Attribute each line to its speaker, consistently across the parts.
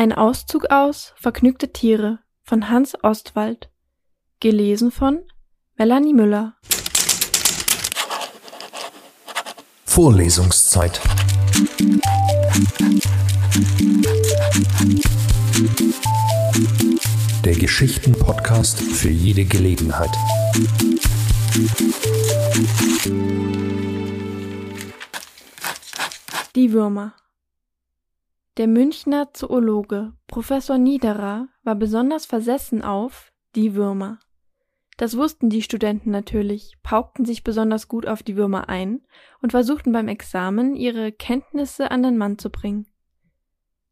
Speaker 1: Ein Auszug aus Vergnügte Tiere von Hans Ostwald. Gelesen von Melanie Müller.
Speaker 2: Vorlesungszeit. Der Geschichten-Podcast für jede Gelegenheit.
Speaker 1: Die Würmer. Der Münchner Zoologe Professor Niederer war besonders versessen auf die Würmer. Das wussten die Studenten natürlich, paukten sich besonders gut auf die Würmer ein und versuchten beim Examen ihre Kenntnisse an den Mann zu bringen.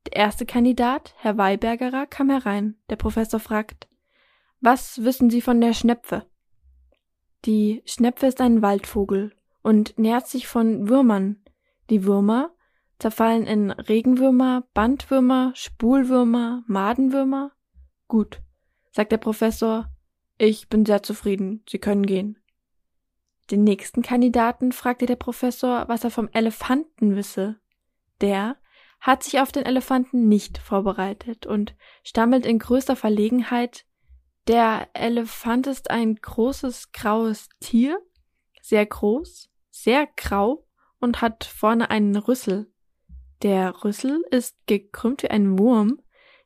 Speaker 1: Der erste Kandidat, Herr Weibergerer, kam herein. Der Professor fragt, was wissen Sie von der Schnepfe? Die Schnepfe ist ein Waldvogel und nährt sich von Würmern. Die Würmer zerfallen in Regenwürmer, Bandwürmer, Spulwürmer, Madenwürmer? Gut, sagt der Professor, ich bin sehr zufrieden, Sie können gehen. Den nächsten Kandidaten fragte der Professor, was er vom Elefanten wisse. Der hat sich auf den Elefanten nicht vorbereitet und stammelt in größter Verlegenheit Der Elefant ist ein großes graues Tier, sehr groß, sehr grau und hat vorne einen Rüssel. Der Rüssel ist gekrümmt wie ein Wurm.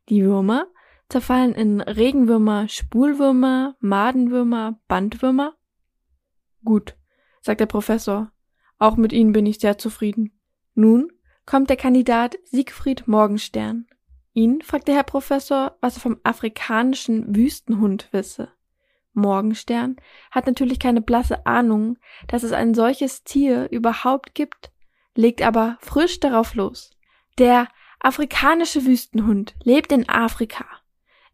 Speaker 1: Die Würmer zerfallen in Regenwürmer, Spulwürmer, Madenwürmer, Bandwürmer. Gut, sagt der Professor. Auch mit Ihnen bin ich sehr zufrieden. Nun kommt der Kandidat Siegfried Morgenstern. Ihn fragt der Herr Professor, was er vom afrikanischen Wüstenhund wisse. Morgenstern hat natürlich keine blasse Ahnung, dass es ein solches Tier überhaupt gibt legt aber frisch darauf los. Der afrikanische Wüstenhund lebt in Afrika.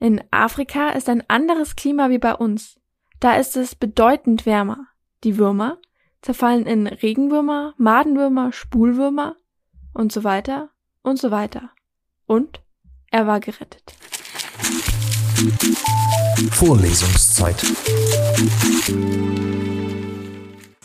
Speaker 1: In Afrika ist ein anderes Klima wie bei uns. Da ist es bedeutend wärmer. Die Würmer zerfallen in Regenwürmer, Madenwürmer, Spulwürmer und so weiter und so weiter. Und er war gerettet.
Speaker 2: Vorlesungszeit.